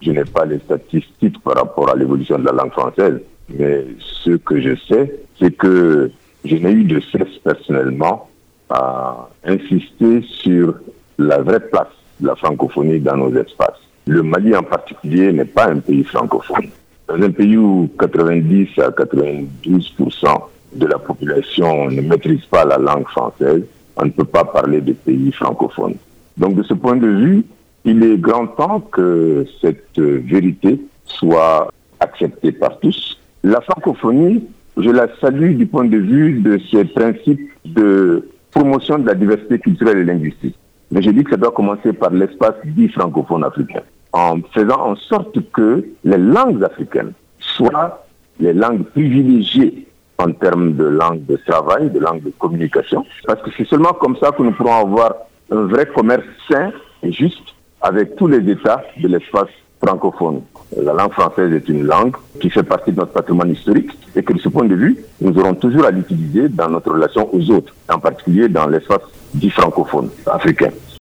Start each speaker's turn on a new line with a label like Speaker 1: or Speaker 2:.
Speaker 1: Je n'ai pas les statistiques par rapport à l'évolution de la langue française, mais ce que je sais, c'est que je n'ai eu de cesse personnellement à insister sur la vraie place de la francophonie dans nos espaces. Le Mali en particulier n'est pas un pays francophone. Dans un pays où 90 à 92% de la population ne maîtrise pas la langue française, on ne peut pas parler de pays francophones. Donc de ce point de vue, il est grand temps que cette vérité soit acceptée par tous. La francophonie, je la salue du point de vue de ses principes de promotion de la diversité culturelle et linguistique. Mais je dis que ça doit commencer par l'espace dit francophone africain, en faisant en sorte que les langues africaines soient les langues privilégiées en termes de langue de travail, de langue de communication, parce que c'est seulement comme ça que nous pourrons avoir un vrai commerce sain et juste avec tous les États de l'espace francophone. La langue française est une langue qui fait partie de notre patrimoine historique et que de ce point de vue, nous aurons toujours à l'utiliser dans notre relation aux autres, en particulier dans l'espace dit francophone africain.